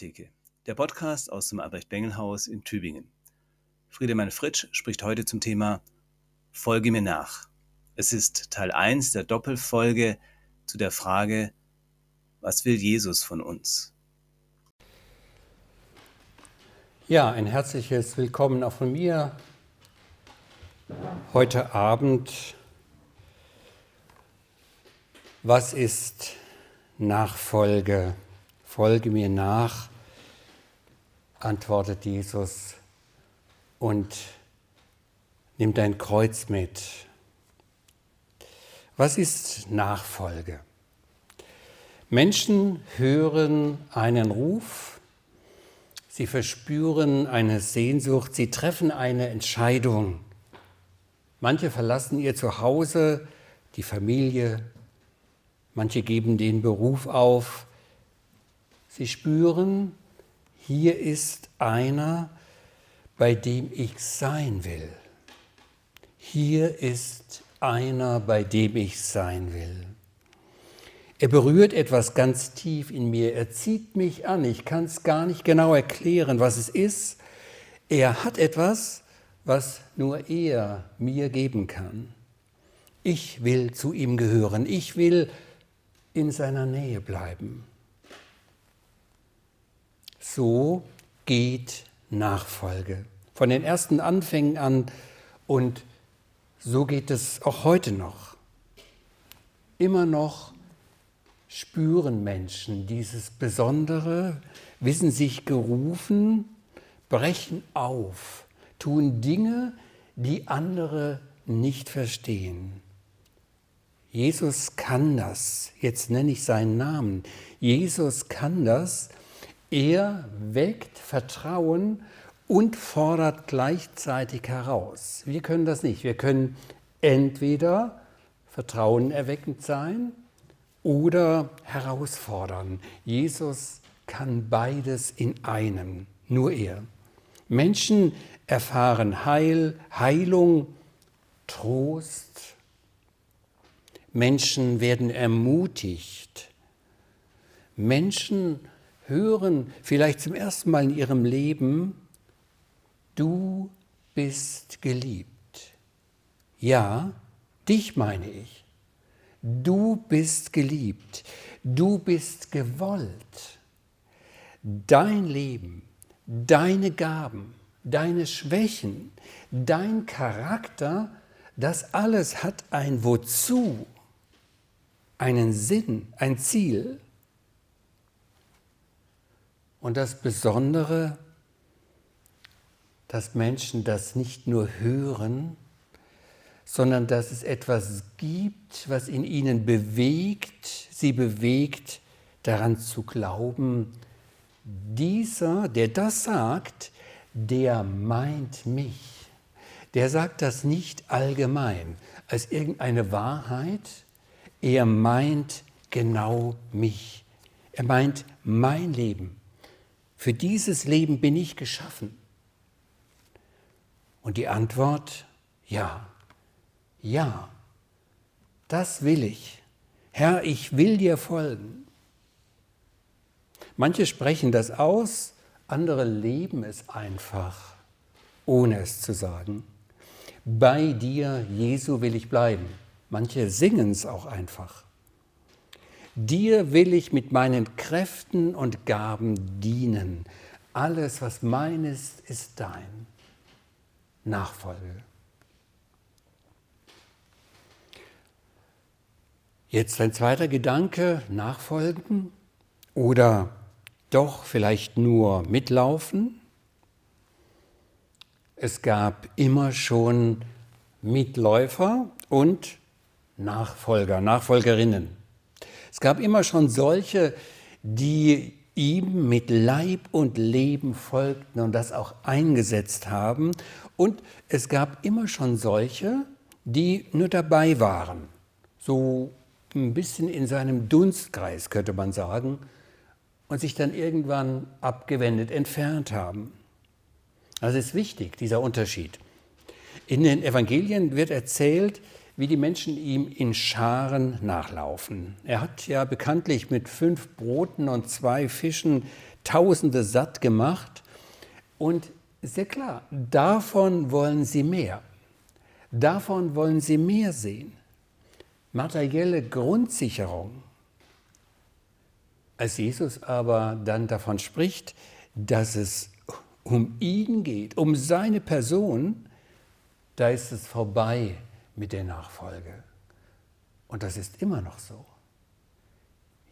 Bengeltheke, der Podcast aus dem Albrecht-Bengel-Haus in Tübingen. Friedemann Fritsch spricht heute zum Thema Folge mir nach. Es ist Teil 1 der Doppelfolge zu der Frage, was will Jesus von uns? Ja, ein herzliches Willkommen auch von mir heute Abend. Was ist Nachfolge? Folge mir nach, antwortet Jesus und nimm dein Kreuz mit. Was ist Nachfolge? Menschen hören einen Ruf, sie verspüren eine Sehnsucht, sie treffen eine Entscheidung. Manche verlassen ihr Zuhause, die Familie, manche geben den Beruf auf, Sie spüren, hier ist einer, bei dem ich sein will. Hier ist einer, bei dem ich sein will. Er berührt etwas ganz tief in mir. Er zieht mich an. Ich kann es gar nicht genau erklären, was es ist. Er hat etwas, was nur er mir geben kann. Ich will zu ihm gehören. Ich will in seiner Nähe bleiben. So geht Nachfolge. Von den ersten Anfängen an und so geht es auch heute noch. Immer noch spüren Menschen dieses Besondere, wissen sich gerufen, brechen auf, tun Dinge, die andere nicht verstehen. Jesus kann das. Jetzt nenne ich seinen Namen. Jesus kann das er weckt Vertrauen und fordert gleichzeitig heraus. Wir können das nicht. Wir können entweder Vertrauen erweckend sein oder herausfordern. Jesus kann beides in einem, nur er. Menschen erfahren Heil, Heilung, Trost. Menschen werden ermutigt. Menschen hören vielleicht zum ersten Mal in ihrem Leben, du bist geliebt. Ja, dich meine ich. Du bist geliebt. Du bist gewollt. Dein Leben, deine Gaben, deine Schwächen, dein Charakter, das alles hat ein Wozu, einen Sinn, ein Ziel. Und das Besondere, dass Menschen das nicht nur hören, sondern dass es etwas gibt, was in ihnen bewegt, sie bewegt, daran zu glauben, dieser, der das sagt, der meint mich. Der sagt das nicht allgemein als irgendeine Wahrheit, er meint genau mich. Er meint mein Leben, für dieses Leben bin ich geschaffen. Und die Antwort, ja, ja, das will ich. Herr, ich will dir folgen. Manche sprechen das aus, andere leben es einfach, ohne es zu sagen. Bei dir, Jesu, will ich bleiben. Manche singen es auch einfach. Dir will ich mit meinen Kräften und Gaben dienen. Alles, was mein ist, ist dein. Nachfolge. Jetzt ein zweiter Gedanke, nachfolgen oder doch vielleicht nur mitlaufen. Es gab immer schon Mitläufer und Nachfolger, Nachfolgerinnen. Es gab immer schon solche, die ihm mit Leib und Leben folgten und das auch eingesetzt haben. Und es gab immer schon solche, die nur dabei waren, so ein bisschen in seinem Dunstkreis, könnte man sagen, und sich dann irgendwann abgewendet, entfernt haben. Das ist wichtig, dieser Unterschied. In den Evangelien wird erzählt, wie die Menschen ihm in Scharen nachlaufen. Er hat ja bekanntlich mit fünf Broten und zwei Fischen Tausende satt gemacht. Und ja klar, davon wollen sie mehr. Davon wollen sie mehr sehen. Materielle Grundsicherung. Als Jesus aber dann davon spricht, dass es um ihn geht, um seine Person, da ist es vorbei mit der Nachfolge. Und das ist immer noch so.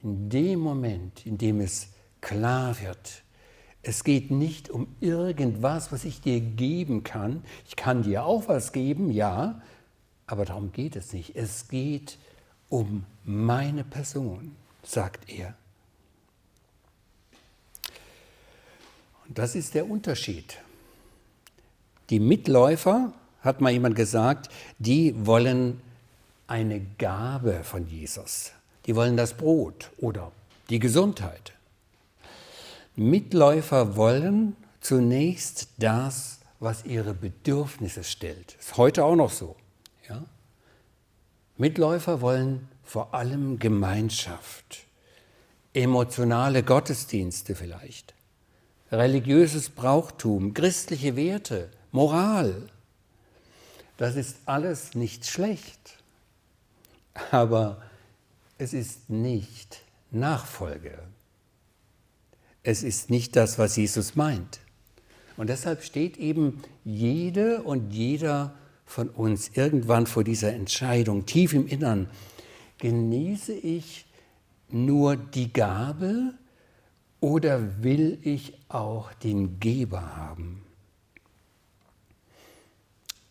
In dem Moment, in dem es klar wird, es geht nicht um irgendwas, was ich dir geben kann. Ich kann dir auch was geben, ja, aber darum geht es nicht. Es geht um meine Person, sagt er. Und das ist der Unterschied. Die Mitläufer, hat mal jemand gesagt, die wollen eine Gabe von Jesus. Die wollen das Brot oder die Gesundheit. Mitläufer wollen zunächst das, was ihre Bedürfnisse stellt. Ist heute auch noch so. Ja? Mitläufer wollen vor allem Gemeinschaft, emotionale Gottesdienste vielleicht, religiöses Brauchtum, christliche Werte, Moral. Das ist alles nicht schlecht, aber es ist nicht Nachfolge. Es ist nicht das, was Jesus meint. Und deshalb steht eben jede und jeder von uns irgendwann vor dieser Entscheidung, tief im Innern, genieße ich nur die Gabe oder will ich auch den Geber haben?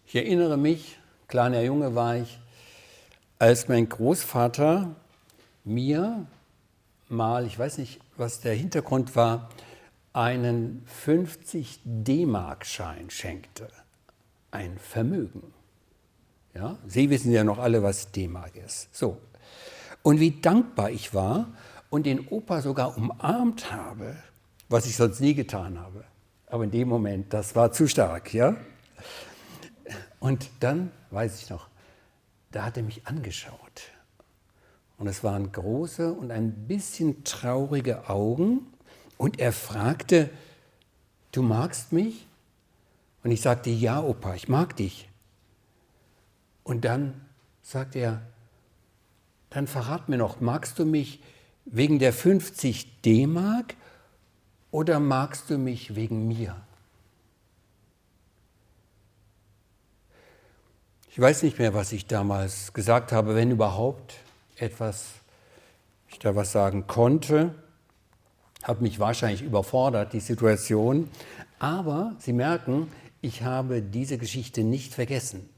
Ich erinnere mich, kleiner Junge war ich, als mein Großvater mir mal, ich weiß nicht, was der Hintergrund war, einen 50 D-Mark-Schein schenkte. Ein Vermögen. Ja? Sie wissen ja noch alle, was D-Mark ist. So. Und wie dankbar ich war und den Opa sogar umarmt habe, was ich sonst nie getan habe. Aber in dem Moment, das war zu stark, ja? Und dann, weiß ich noch, da hat er mich angeschaut und es waren große und ein bisschen traurige Augen. Und er fragte, du magst mich? Und ich sagte, ja, Opa, ich mag dich. Und dann sagte er, dann verrat mir noch, magst du mich wegen der 50 D-Mark oder magst du mich wegen mir? Ich weiß nicht mehr, was ich damals gesagt habe, wenn überhaupt etwas, ich da was sagen konnte, hat mich wahrscheinlich überfordert, die Situation. Aber Sie merken, ich habe diese Geschichte nicht vergessen.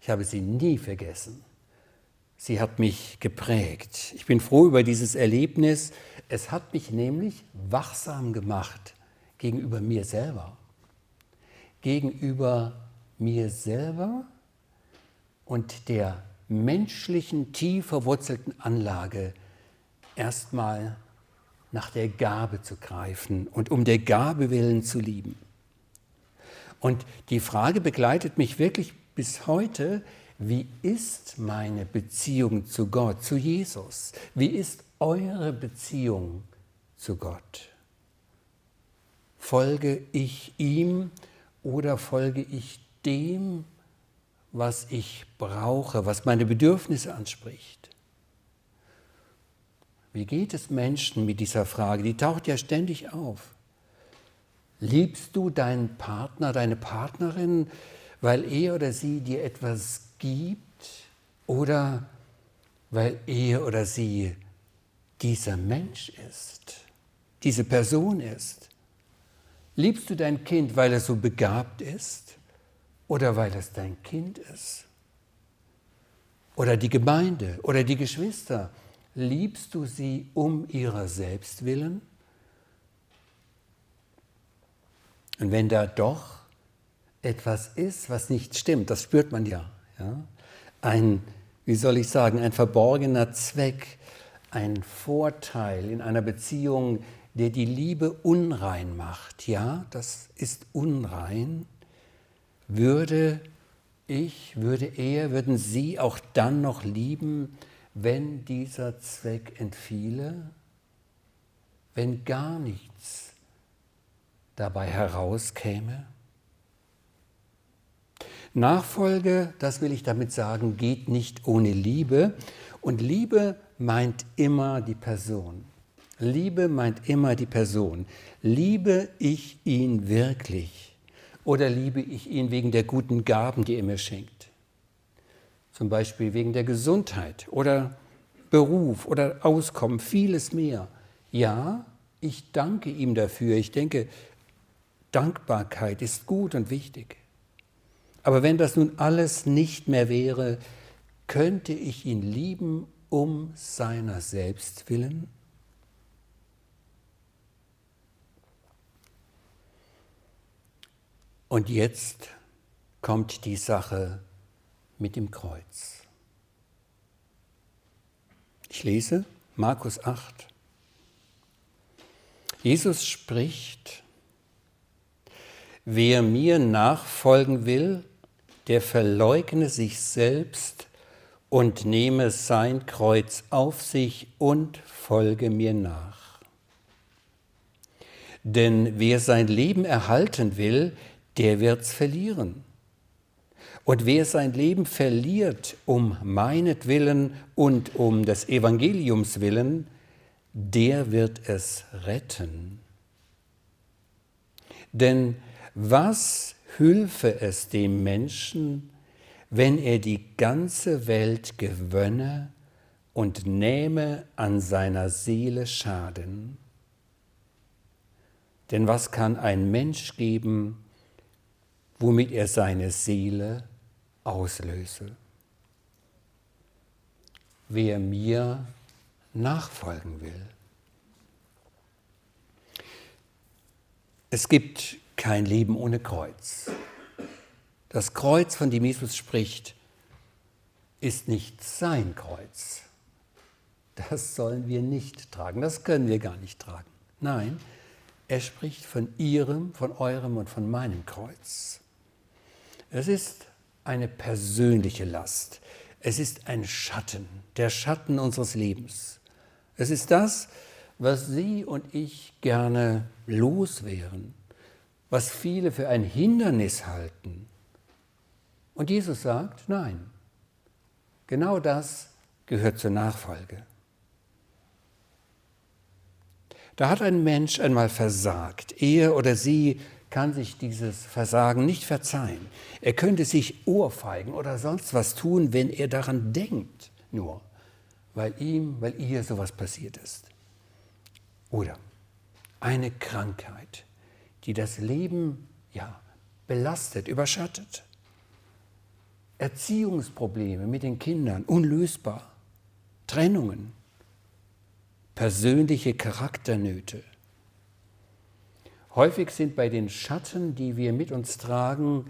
Ich habe sie nie vergessen. Sie hat mich geprägt. Ich bin froh über dieses Erlebnis. Es hat mich nämlich wachsam gemacht gegenüber mir selber. Gegenüber mir selber und der menschlichen, tief verwurzelten Anlage erstmal nach der Gabe zu greifen und um der Gabe willen zu lieben. Und die Frage begleitet mich wirklich bis heute, wie ist meine Beziehung zu Gott, zu Jesus? Wie ist eure Beziehung zu Gott? Folge ich ihm oder folge ich dem, was ich brauche, was meine Bedürfnisse anspricht. Wie geht es Menschen mit dieser Frage? Die taucht ja ständig auf. Liebst du deinen Partner, deine Partnerin, weil er oder sie dir etwas gibt oder weil er oder sie dieser Mensch ist, diese Person ist? Liebst du dein Kind, weil er so begabt ist? Oder weil es dein Kind ist? Oder die Gemeinde oder die Geschwister? Liebst du sie um ihrer selbst willen? Und wenn da doch etwas ist, was nicht stimmt, das spürt man ja, ja? ein, wie soll ich sagen, ein verborgener Zweck, ein Vorteil in einer Beziehung, der die Liebe unrein macht, ja, das ist unrein, würde ich, würde er, würden Sie auch dann noch lieben, wenn dieser Zweck entfiele? wenn gar nichts dabei herauskäme? Nachfolge, das will ich damit sagen, geht nicht ohne Liebe. Und Liebe meint immer die Person. Liebe meint immer die Person. Liebe ich ihn wirklich? Oder liebe ich ihn wegen der guten Gaben, die er mir schenkt? Zum Beispiel wegen der Gesundheit oder Beruf oder Auskommen, vieles mehr. Ja, ich danke ihm dafür. Ich denke, Dankbarkeit ist gut und wichtig. Aber wenn das nun alles nicht mehr wäre, könnte ich ihn lieben um seiner selbst willen? Und jetzt kommt die Sache mit dem Kreuz. Ich lese Markus 8. Jesus spricht, wer mir nachfolgen will, der verleugne sich selbst und nehme sein Kreuz auf sich und folge mir nach. Denn wer sein Leben erhalten will, der wird's verlieren. Und wer sein Leben verliert um meinetwillen und um des Evangeliums willen, der wird es retten. Denn was hülfe es dem Menschen, wenn er die ganze Welt gewönne und nähme an seiner Seele Schaden? Denn was kann ein Mensch geben, womit er seine Seele auslöse. Wer mir nachfolgen will. Es gibt kein Leben ohne Kreuz. Das Kreuz, von dem Jesus spricht, ist nicht sein Kreuz. Das sollen wir nicht tragen, das können wir gar nicht tragen. Nein, er spricht von ihrem, von eurem und von meinem Kreuz. Es ist eine persönliche Last. Es ist ein Schatten, der Schatten unseres Lebens. Es ist das, was Sie und ich gerne loswehren, was viele für ein Hindernis halten. Und Jesus sagt, nein, genau das gehört zur Nachfolge. Da hat ein Mensch einmal versagt, er oder sie kann sich dieses Versagen nicht verzeihen. Er könnte sich ohrfeigen oder sonst was tun, wenn er daran denkt, nur weil ihm, weil ihr sowas passiert ist. Oder eine Krankheit, die das Leben ja belastet, überschattet. Erziehungsprobleme mit den Kindern, unlösbar. Trennungen, persönliche Charakternöte, Häufig sind bei den Schatten, die wir mit uns tragen,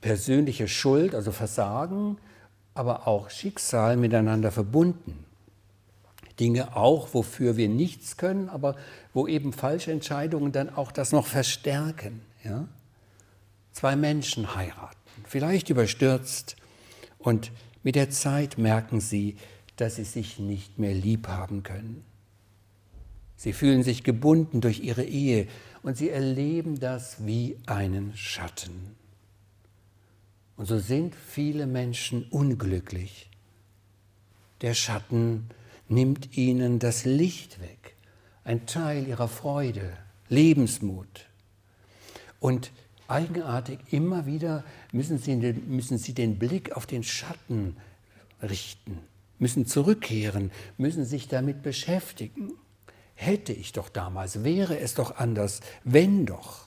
persönliche Schuld, also Versagen, aber auch Schicksal miteinander verbunden. Dinge auch, wofür wir nichts können, aber wo eben falsche Entscheidungen dann auch das noch verstärken. Ja? Zwei Menschen heiraten, vielleicht überstürzt, und mit der Zeit merken sie, dass sie sich nicht mehr lieb haben können. Sie fühlen sich gebunden durch ihre Ehe und sie erleben das wie einen Schatten. Und so sind viele Menschen unglücklich. Der Schatten nimmt ihnen das Licht weg, ein Teil ihrer Freude, Lebensmut. Und eigenartig immer wieder müssen sie, müssen sie den Blick auf den Schatten richten, müssen zurückkehren, müssen sich damit beschäftigen. Hätte ich doch damals, wäre es doch anders, wenn doch.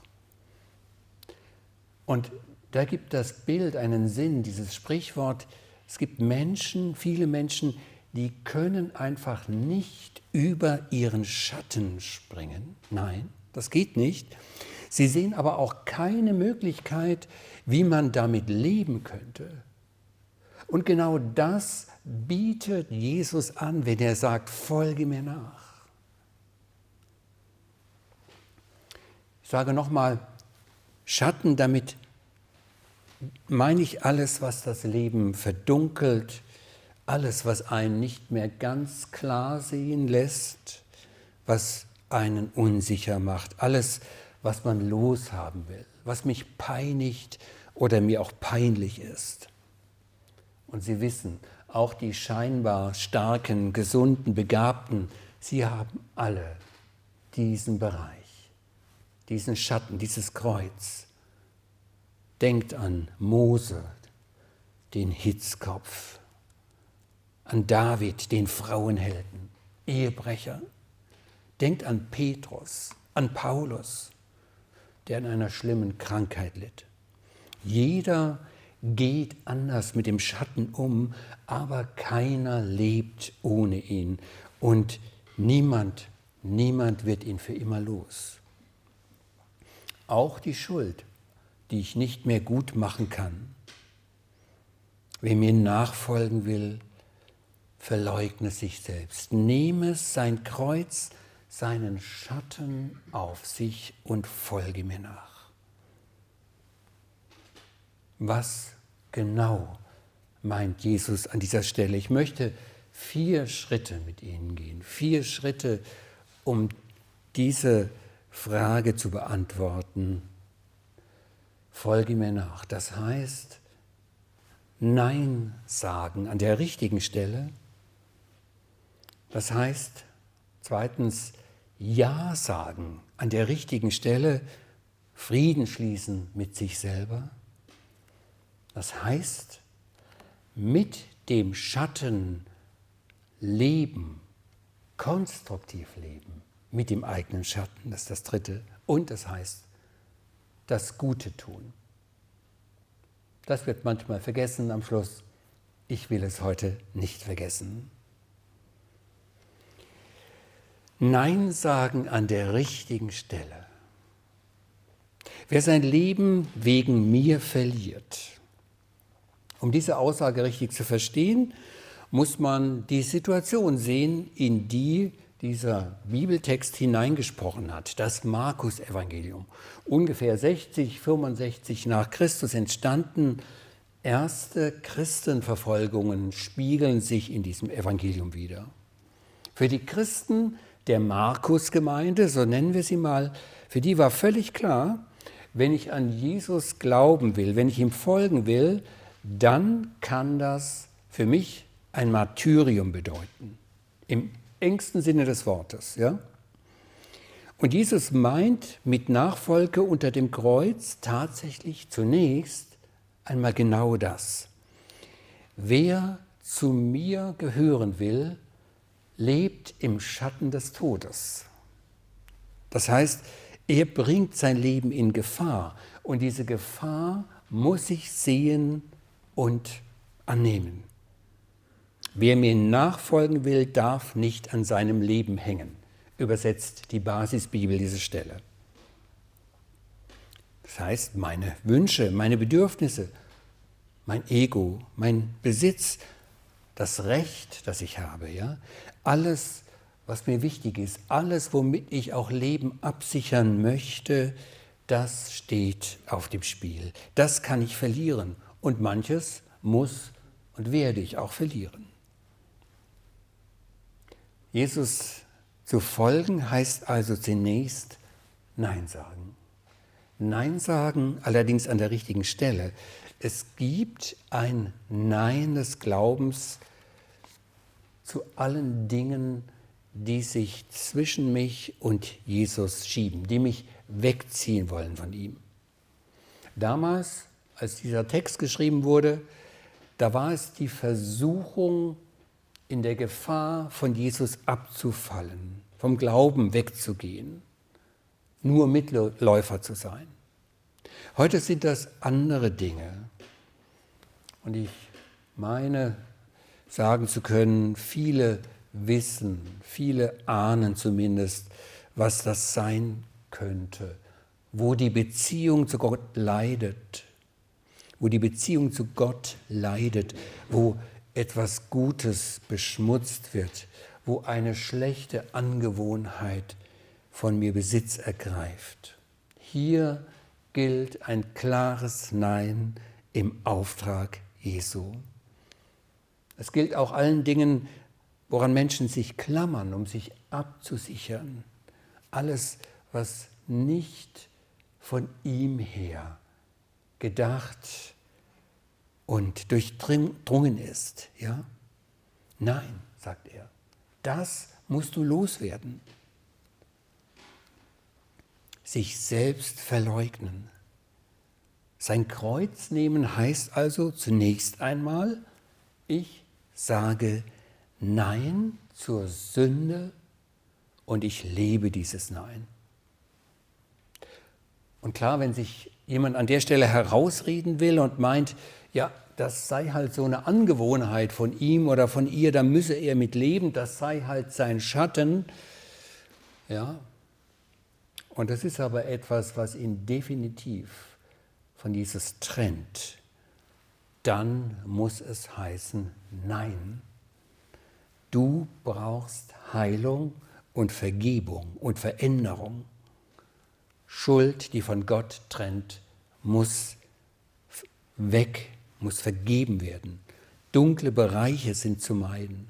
Und da gibt das Bild einen Sinn, dieses Sprichwort. Es gibt Menschen, viele Menschen, die können einfach nicht über ihren Schatten springen. Nein, das geht nicht. Sie sehen aber auch keine Möglichkeit, wie man damit leben könnte. Und genau das bietet Jesus an, wenn er sagt, folge mir nach. Ich sage nochmal, Schatten, damit meine ich alles, was das Leben verdunkelt, alles, was einen nicht mehr ganz klar sehen lässt, was einen unsicher macht, alles, was man loshaben will, was mich peinigt oder mir auch peinlich ist. Und Sie wissen, auch die scheinbar starken, gesunden, begabten, sie haben alle diesen Bereich, diesen Schatten, dieses Kreuz. Denkt an Mose, den Hitzkopf, an David, den Frauenhelden, Ehebrecher. Denkt an Petrus, an Paulus, der an einer schlimmen Krankheit litt. Jeder geht anders mit dem Schatten um, aber keiner lebt ohne ihn und niemand, niemand wird ihn für immer los. Auch die Schuld, die ich nicht mehr gut machen kann. Wer mir nachfolgen will, verleugne sich selbst, nehme sein Kreuz, seinen Schatten auf sich und folge mir nach. Was genau meint Jesus an dieser Stelle? Ich möchte vier Schritte mit Ihnen gehen, vier Schritte, um diese Frage zu beantworten. Folge mir nach. Das heißt, Nein sagen an der richtigen Stelle. Das heißt, zweitens, Ja sagen an der richtigen Stelle, Frieden schließen mit sich selber. Das heißt, mit dem Schatten leben, konstruktiv leben, mit dem eigenen Schatten, das ist das Dritte. Und das heißt, das Gute tun. Das wird manchmal vergessen am Schluss. Ich will es heute nicht vergessen. Nein sagen an der richtigen Stelle. Wer sein Leben wegen mir verliert, um diese Aussage richtig zu verstehen, muss man die Situation sehen, in die dieser Bibeltext hineingesprochen hat, das Markus-Evangelium. Ungefähr 60, 65 nach Christus entstanden erste Christenverfolgungen, spiegeln sich in diesem Evangelium wieder. Für die Christen der Markus-Gemeinde, so nennen wir sie mal, für die war völlig klar, wenn ich an Jesus glauben will, wenn ich ihm folgen will, dann kann das für mich ein Martyrium bedeuten. Im engsten Sinne des Wortes. Ja? Und Jesus meint mit Nachfolge unter dem Kreuz tatsächlich zunächst einmal genau das. Wer zu mir gehören will, lebt im Schatten des Todes. Das heißt, er bringt sein Leben in Gefahr und diese Gefahr muss ich sehen und annehmen. Wer mir nachfolgen will, darf nicht an seinem Leben hängen, übersetzt die Basisbibel diese Stelle. Das heißt, meine Wünsche, meine Bedürfnisse, mein Ego, mein Besitz, das Recht, das ich habe, ja, alles, was mir wichtig ist, alles, womit ich auch Leben absichern möchte, das steht auf dem Spiel. Das kann ich verlieren und manches muss und werde ich auch verlieren. Jesus zu folgen heißt also zunächst Nein sagen. Nein sagen, allerdings an der richtigen Stelle. Es gibt ein Nein des Glaubens zu allen Dingen, die sich zwischen mich und Jesus schieben, die mich wegziehen wollen von ihm. Damals, als dieser Text geschrieben wurde, da war es die Versuchung, in der Gefahr, von Jesus abzufallen, vom Glauben wegzugehen, nur Mitläufer zu sein. Heute sind das andere Dinge. Und ich meine sagen zu können, viele wissen, viele ahnen zumindest, was das sein könnte, wo die Beziehung zu Gott leidet, wo die Beziehung zu Gott leidet, wo etwas Gutes beschmutzt wird, wo eine schlechte Angewohnheit von mir Besitz ergreift. Hier gilt ein klares Nein im Auftrag Jesu. Es gilt auch allen Dingen, woran Menschen sich klammern, um sich abzusichern. alles, was nicht von ihm her gedacht und durchdrungen ist. Ja? Nein, sagt er, das musst du loswerden. Sich selbst verleugnen. Sein Kreuz nehmen heißt also zunächst einmal, ich sage Nein zur Sünde und ich lebe dieses Nein. Und klar, wenn sich jemand an der Stelle herausreden will und meint, ja, das sei halt so eine Angewohnheit von ihm oder von ihr, da müsse er mit leben, das sei halt sein Schatten. Ja. Und das ist aber etwas, was ihn definitiv von dieses trennt. Dann muss es heißen, nein, du brauchst Heilung und Vergebung und Veränderung. Schuld, die von Gott trennt, muss weg, muss vergeben werden. Dunkle Bereiche sind zu meiden.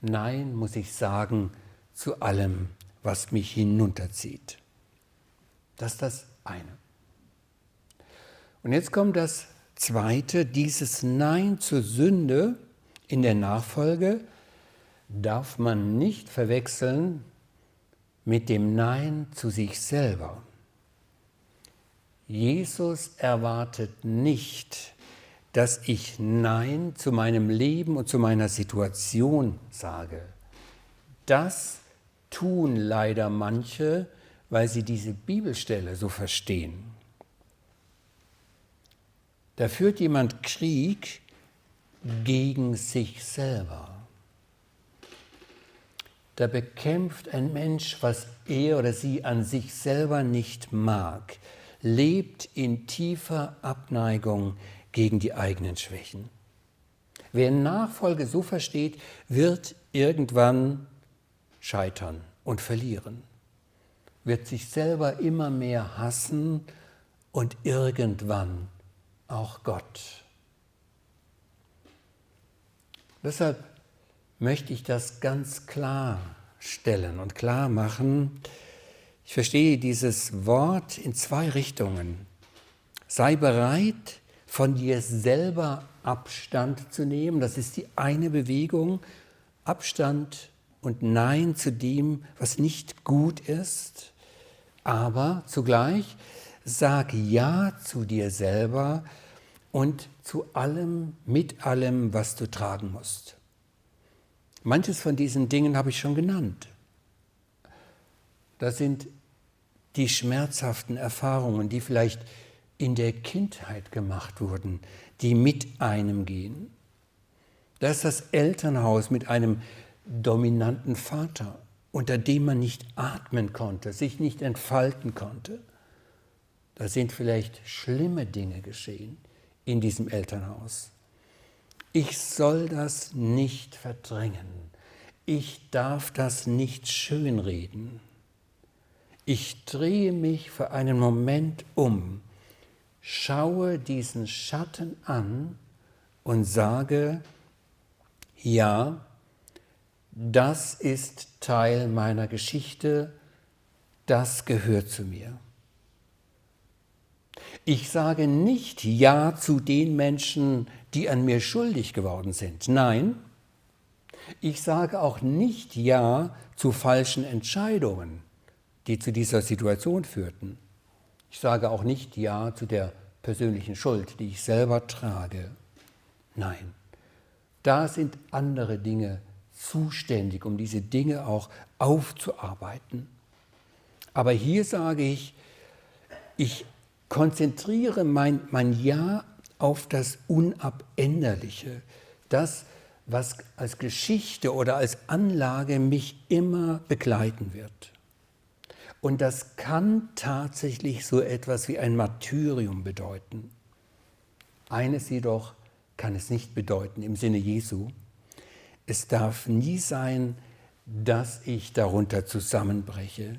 Nein, muss ich sagen, zu allem, was mich hinunterzieht. Das ist das eine. Und jetzt kommt das zweite, dieses Nein zur Sünde in der Nachfolge darf man nicht verwechseln mit dem Nein zu sich selber. Jesus erwartet nicht, dass ich Nein zu meinem Leben und zu meiner Situation sage. Das tun leider manche, weil sie diese Bibelstelle so verstehen. Da führt jemand Krieg gegen sich selber. Da bekämpft ein Mensch, was er oder sie an sich selber nicht mag, lebt in tiefer Abneigung gegen die eigenen Schwächen. Wer Nachfolge so versteht, wird irgendwann scheitern und verlieren, wird sich selber immer mehr hassen und irgendwann auch Gott. Deshalb möchte ich das ganz klar stellen und klar machen. Ich verstehe dieses Wort in zwei Richtungen. Sei bereit, von dir selber Abstand zu nehmen. Das ist die eine Bewegung. Abstand und Nein zu dem, was nicht gut ist. Aber zugleich sag Ja zu dir selber und zu allem, mit allem, was du tragen musst. Manches von diesen Dingen habe ich schon genannt. Das sind die schmerzhaften Erfahrungen, die vielleicht in der Kindheit gemacht wurden, die mit einem gehen. Da ist das Elternhaus mit einem dominanten Vater, unter dem man nicht atmen konnte, sich nicht entfalten konnte. Da sind vielleicht schlimme Dinge geschehen in diesem Elternhaus. Ich soll das nicht verdrängen. Ich darf das nicht schönreden. Ich drehe mich für einen Moment um, schaue diesen Schatten an und sage, ja, das ist Teil meiner Geschichte, das gehört zu mir. Ich sage nicht Ja zu den Menschen, die an mir schuldig geworden sind. Nein, ich sage auch nicht Ja zu falschen Entscheidungen, die zu dieser Situation führten. Ich sage auch nicht Ja zu der persönlichen Schuld, die ich selber trage. Nein, da sind andere Dinge zuständig, um diese Dinge auch aufzuarbeiten. Aber hier sage ich, ich konzentriere mein, mein Ja auf das Unabänderliche, das, was als Geschichte oder als Anlage mich immer begleiten wird. Und das kann tatsächlich so etwas wie ein Martyrium bedeuten. Eines jedoch kann es nicht bedeuten im Sinne Jesu. Es darf nie sein, dass ich darunter zusammenbreche.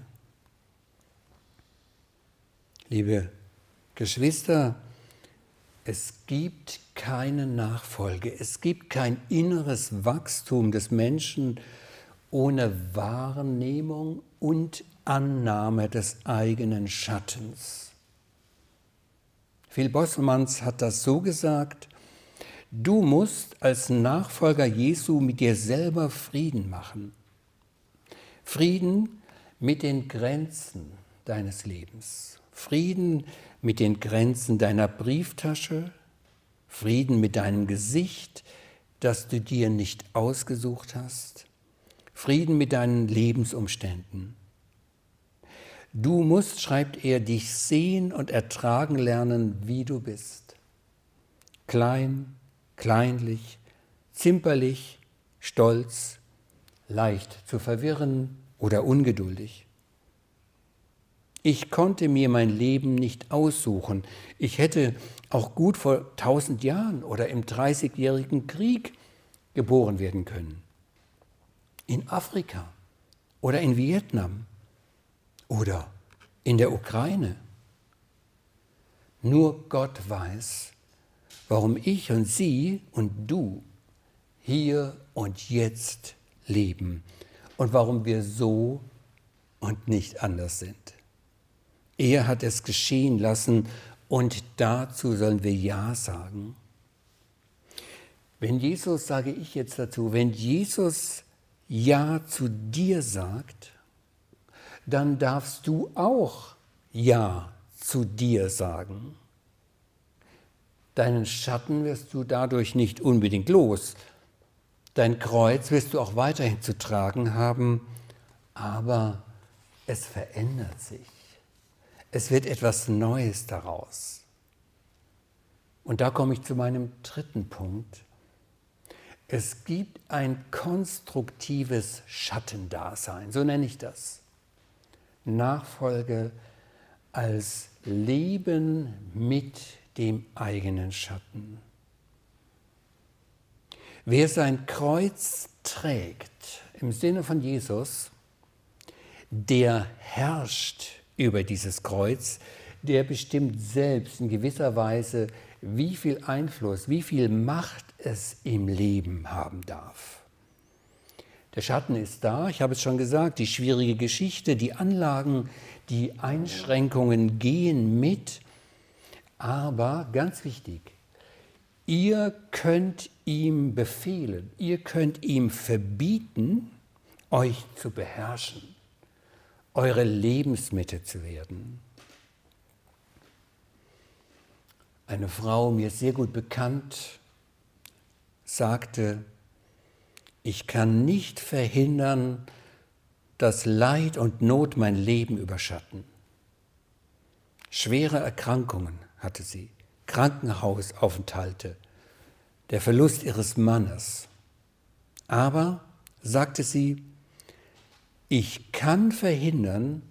Liebe Geschwister, es gibt keine Nachfolge, es gibt kein inneres Wachstum des Menschen ohne Wahrnehmung und Annahme des eigenen Schattens. Phil Bosselmanns hat das so gesagt, du musst als Nachfolger Jesu mit dir selber Frieden machen. Frieden mit den Grenzen deines Lebens. Frieden mit den Grenzen deiner Brieftasche. Frieden mit deinem Gesicht, das du dir nicht ausgesucht hast. Frieden mit deinen Lebensumständen. Du musst, schreibt er, dich sehen und ertragen lernen, wie du bist. Klein, kleinlich, zimperlich, stolz, leicht zu verwirren oder ungeduldig. Ich konnte mir mein Leben nicht aussuchen. Ich hätte auch gut vor tausend Jahren oder im Dreißigjährigen Krieg geboren werden können. In Afrika oder in Vietnam oder in der Ukraine. Nur Gott weiß, warum ich und Sie und du hier und jetzt leben und warum wir so und nicht anders sind. Er hat es geschehen lassen und dazu sollen wir Ja sagen. Wenn Jesus, sage ich jetzt dazu, wenn Jesus Ja zu dir sagt, dann darfst du auch Ja zu dir sagen. Deinen Schatten wirst du dadurch nicht unbedingt los. Dein Kreuz wirst du auch weiterhin zu tragen haben, aber es verändert sich. Es wird etwas Neues daraus. Und da komme ich zu meinem dritten Punkt. Es gibt ein konstruktives Schattendasein, so nenne ich das. Nachfolge als Leben mit dem eigenen Schatten. Wer sein Kreuz trägt im Sinne von Jesus, der herrscht über dieses Kreuz, der bestimmt selbst in gewisser Weise, wie viel Einfluss, wie viel Macht es im Leben haben darf. Der Schatten ist da, ich habe es schon gesagt, die schwierige Geschichte, die Anlagen, die Einschränkungen gehen mit. Aber ganz wichtig, ihr könnt ihm befehlen, ihr könnt ihm verbieten, euch zu beherrschen, eure Lebensmitte zu werden. Eine Frau, mir sehr gut bekannt, sagte, ich kann nicht verhindern, dass Leid und Not mein Leben überschatten. Schwere Erkrankungen hatte sie, Krankenhausaufenthalte, der Verlust ihres Mannes. Aber, sagte sie, ich kann verhindern,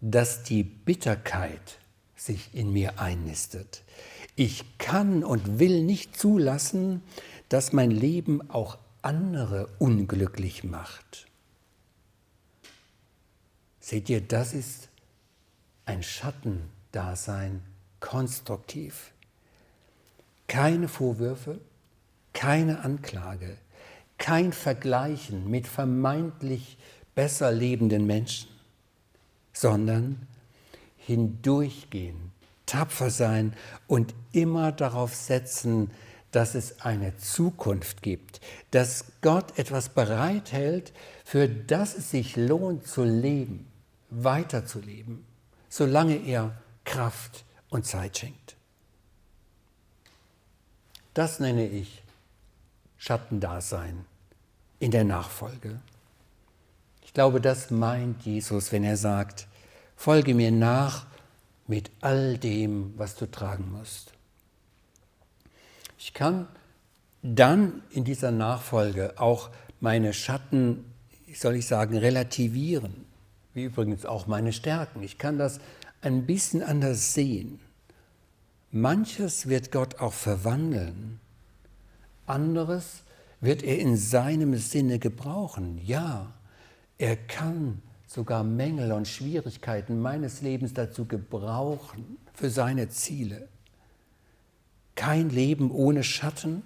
dass die Bitterkeit sich in mir einnistet. Ich kann und will nicht zulassen, dass mein Leben auch andere unglücklich macht. Seht ihr, das ist ein Schattendasein konstruktiv. Keine Vorwürfe, keine Anklage, kein Vergleichen mit vermeintlich besser lebenden Menschen, sondern hindurchgehen, tapfer sein und immer darauf setzen, dass es eine Zukunft gibt, dass Gott etwas bereithält, für das es sich lohnt zu leben, weiterzuleben, solange er Kraft und Zeit schenkt. Das nenne ich Schattendasein in der Nachfolge. Ich glaube, das meint Jesus, wenn er sagt, folge mir nach mit all dem, was du tragen musst. Ich kann dann in dieser Nachfolge auch meine Schatten, soll ich sagen, relativieren, wie übrigens auch meine Stärken. Ich kann das ein bisschen anders sehen. Manches wird Gott auch verwandeln, anderes wird er in seinem Sinne gebrauchen. Ja, er kann sogar Mängel und Schwierigkeiten meines Lebens dazu gebrauchen für seine Ziele kein Leben ohne Schatten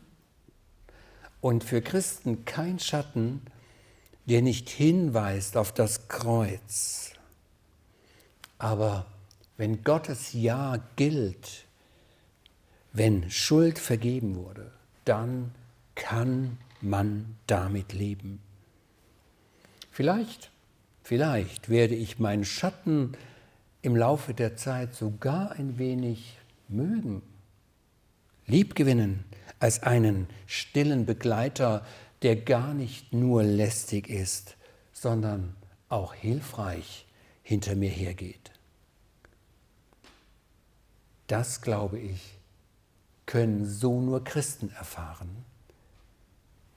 und für Christen kein Schatten, der nicht hinweist auf das Kreuz. Aber wenn Gottes Ja gilt, wenn Schuld vergeben wurde, dann kann man damit leben. Vielleicht, vielleicht werde ich meinen Schatten im Laufe der Zeit sogar ein wenig mögen, liebgewinnen als einen stillen Begleiter, der gar nicht nur lästig ist, sondern auch hilfreich hinter mir hergeht. Das, glaube ich, können so nur Christen erfahren,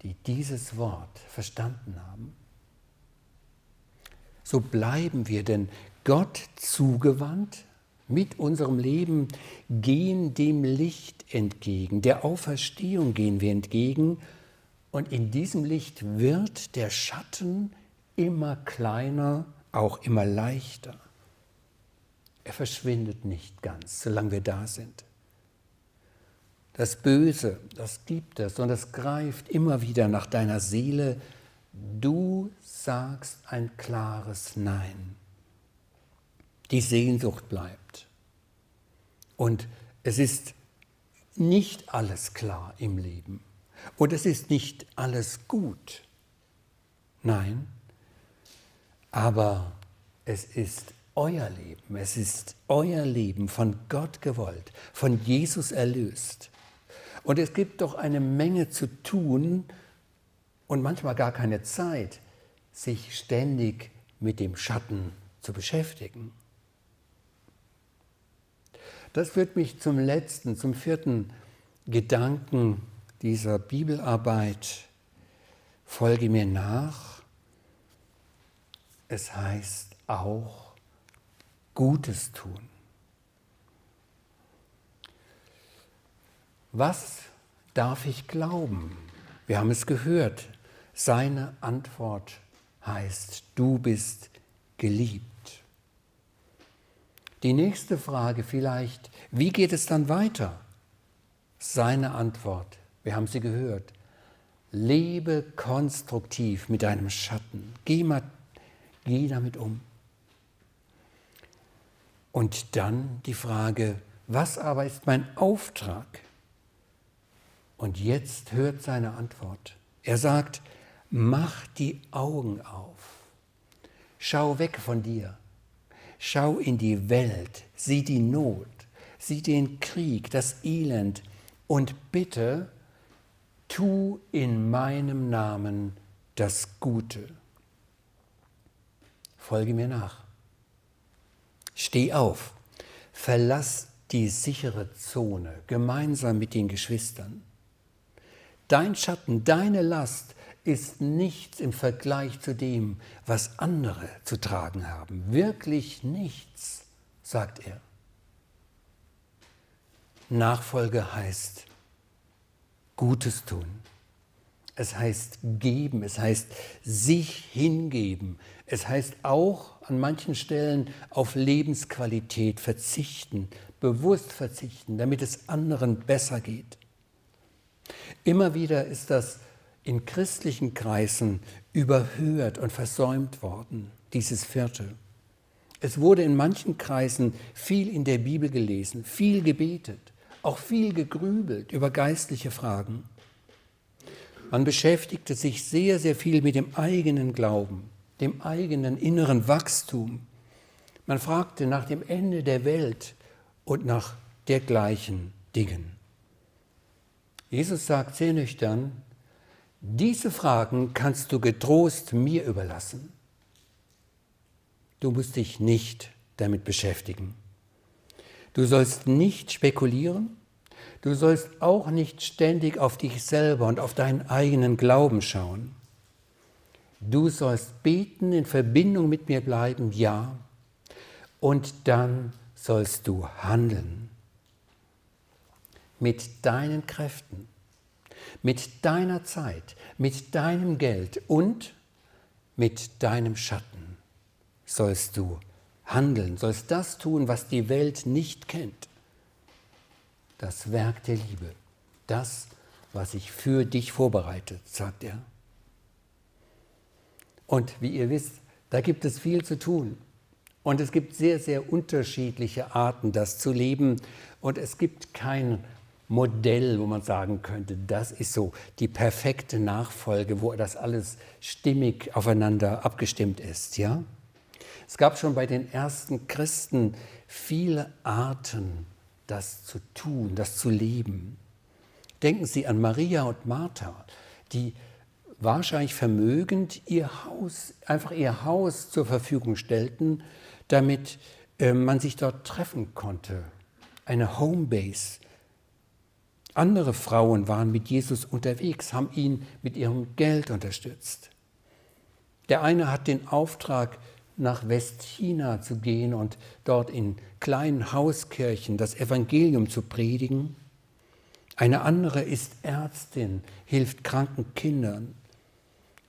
die dieses Wort verstanden haben. So bleiben wir denn Gott zugewandt mit unserem Leben, gehen dem Licht entgegen, der Auferstehung gehen wir entgegen und in diesem Licht wird der Schatten immer kleiner, auch immer leichter. Er verschwindet nicht ganz, solange wir da sind. Das Böse, das gibt es und es greift immer wieder nach deiner Seele. Du sagst ein klares Nein. Die Sehnsucht bleibt. Und es ist nicht alles klar im Leben. Und es ist nicht alles gut. Nein, aber es ist euer Leben. Es ist euer Leben von Gott gewollt, von Jesus erlöst. Und es gibt doch eine Menge zu tun und manchmal gar keine Zeit, sich ständig mit dem Schatten zu beschäftigen. Das führt mich zum letzten, zum vierten Gedanken dieser Bibelarbeit. Folge mir nach. Es heißt auch Gutes tun. Was darf ich glauben? Wir haben es gehört. Seine Antwort heißt, du bist geliebt. Die nächste Frage vielleicht, wie geht es dann weiter? Seine Antwort, wir haben sie gehört, lebe konstruktiv mit deinem Schatten, geh, mal, geh damit um. Und dann die Frage, was aber ist mein Auftrag? Und jetzt hört seine Antwort. Er sagt, mach die Augen auf. Schau weg von dir. Schau in die Welt. Sieh die Not. Sieh den Krieg, das Elend. Und bitte, tu in meinem Namen das Gute. Folge mir nach. Steh auf. Verlass die sichere Zone gemeinsam mit den Geschwistern. Dein Schatten, deine Last ist nichts im Vergleich zu dem, was andere zu tragen haben. Wirklich nichts, sagt er. Nachfolge heißt Gutes tun. Es heißt geben, es heißt sich hingeben. Es heißt auch an manchen Stellen auf Lebensqualität verzichten, bewusst verzichten, damit es anderen besser geht. Immer wieder ist das in christlichen Kreisen überhört und versäumt worden, dieses vierte. Es wurde in manchen Kreisen viel in der Bibel gelesen, viel gebetet, auch viel gegrübelt über geistliche Fragen. Man beschäftigte sich sehr, sehr viel mit dem eigenen Glauben, dem eigenen inneren Wachstum. Man fragte nach dem Ende der Welt und nach dergleichen Dingen. Jesus sagt sehr nüchtern, diese Fragen kannst du getrost mir überlassen. Du musst dich nicht damit beschäftigen. Du sollst nicht spekulieren, du sollst auch nicht ständig auf dich selber und auf deinen eigenen Glauben schauen. Du sollst beten, in Verbindung mit mir bleiben, ja, und dann sollst du handeln mit deinen Kräften, mit deiner Zeit, mit deinem Geld und mit deinem Schatten sollst du handeln, sollst das tun, was die Welt nicht kennt. Das Werk der Liebe, das, was ich für dich vorbereitet, sagt er. Und wie ihr wisst, da gibt es viel zu tun. Und es gibt sehr, sehr unterschiedliche Arten, das zu leben. Und es gibt kein Modell, wo man sagen könnte, das ist so die perfekte Nachfolge, wo das alles stimmig aufeinander abgestimmt ist. Ja? Es gab schon bei den ersten Christen viele Arten, das zu tun, das zu leben. Denken Sie an Maria und Martha, die wahrscheinlich vermögend ihr Haus, einfach ihr Haus zur Verfügung stellten, damit äh, man sich dort treffen konnte. Eine Homebase. Andere Frauen waren mit Jesus unterwegs, haben ihn mit ihrem Geld unterstützt. Der eine hat den Auftrag, nach Westchina zu gehen und dort in kleinen Hauskirchen das Evangelium zu predigen. Eine andere ist Ärztin, hilft kranken Kindern.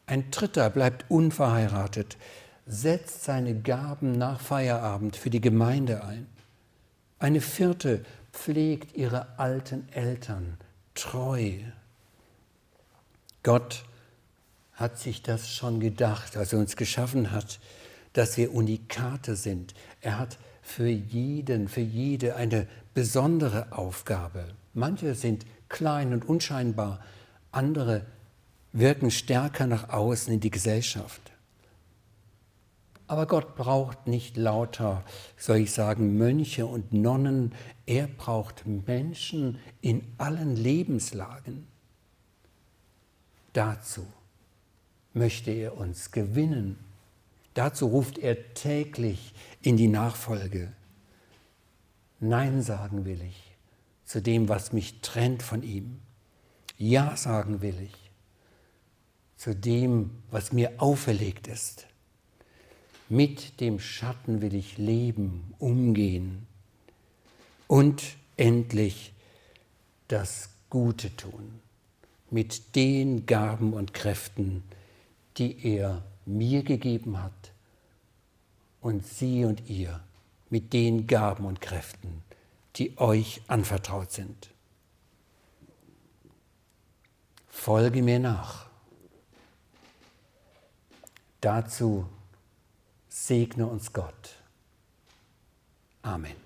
Ein dritter bleibt unverheiratet, setzt seine Gaben nach Feierabend für die Gemeinde ein. Eine vierte pflegt ihre alten Eltern treu. Gott hat sich das schon gedacht, als er uns geschaffen hat, dass wir Unikate sind. Er hat für jeden, für jede eine besondere Aufgabe. Manche sind klein und unscheinbar, andere wirken stärker nach außen in die Gesellschaft. Aber Gott braucht nicht lauter, soll ich sagen, Mönche und Nonnen, er braucht Menschen in allen Lebenslagen. Dazu möchte er uns gewinnen. Dazu ruft er täglich in die Nachfolge. Nein sagen will ich zu dem, was mich trennt von ihm. Ja sagen will ich zu dem, was mir auferlegt ist. Mit dem Schatten will ich leben, umgehen und endlich das Gute tun, mit den Gaben und Kräften, die er mir gegeben hat und Sie und ihr mit den Gaben und Kräften, die euch anvertraut sind. Folge mir nach. Dazu segne uns Gott. Amen.